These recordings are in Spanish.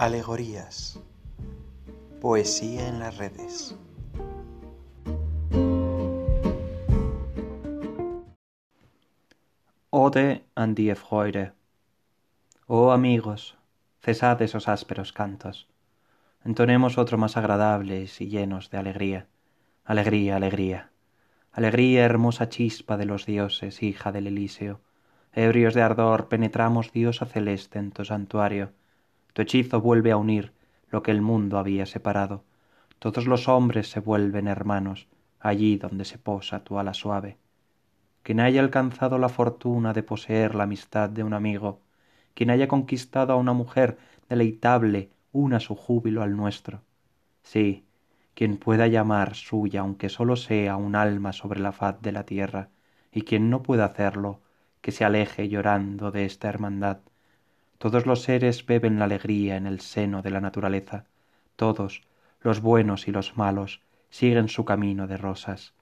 Alegorías. Poesía en las redes. Ode an die Freude. Oh amigos, cesad esos ásperos cantos. Entonemos otro más agradables y llenos de alegría. Alegría, alegría. Alegría, hermosa chispa de los dioses, hija del Elíseo. Ebrios de ardor penetramos diosa celeste en tu santuario tu hechizo vuelve a unir lo que el mundo había separado. Todos los hombres se vuelven hermanos allí donde se posa tu ala suave. Quien haya alcanzado la fortuna de poseer la amistad de un amigo, quien haya conquistado a una mujer deleitable, una su júbilo al nuestro. Sí, quien pueda llamar suya aunque sólo sea un alma sobre la faz de la tierra, y quien no pueda hacerlo, que se aleje llorando de esta hermandad, todos los seres beben la alegría en el seno de la naturaleza, todos, los buenos y los malos, siguen su camino de rosas.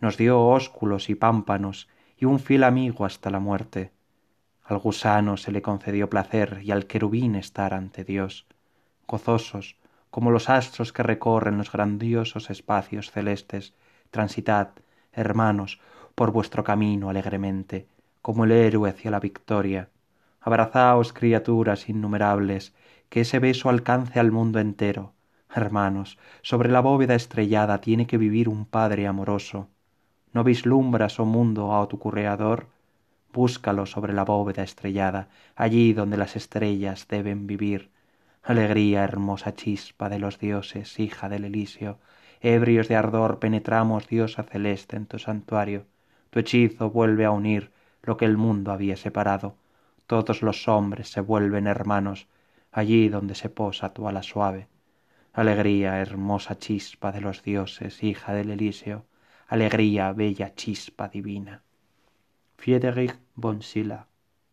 Nos dio ósculos y pámpanos y un fiel amigo hasta la muerte. Al gusano se le concedió placer y al querubín estar ante Dios, gozosos, como los astros que recorren los grandiosos espacios celestes, transitad, hermanos, por vuestro camino alegremente, como el héroe hacia la victoria, abrazaos criaturas innumerables que ese beso alcance al mundo entero. Hermanos sobre la bóveda estrellada tiene que vivir un padre amoroso. No vislumbras oh mundo á tu creador búscalo sobre la bóveda estrellada allí donde las estrellas deben vivir. Alegría hermosa chispa de los dioses hija del Elíseo ebrios de ardor penetramos diosa celeste en tu santuario. Tu hechizo vuelve a unir lo que el mundo había separado todos los hombres se vuelven hermanos allí donde se posa tu ala suave. Alegría hermosa chispa de los dioses hija del elíseo alegría bella chispa divina. Friedrich von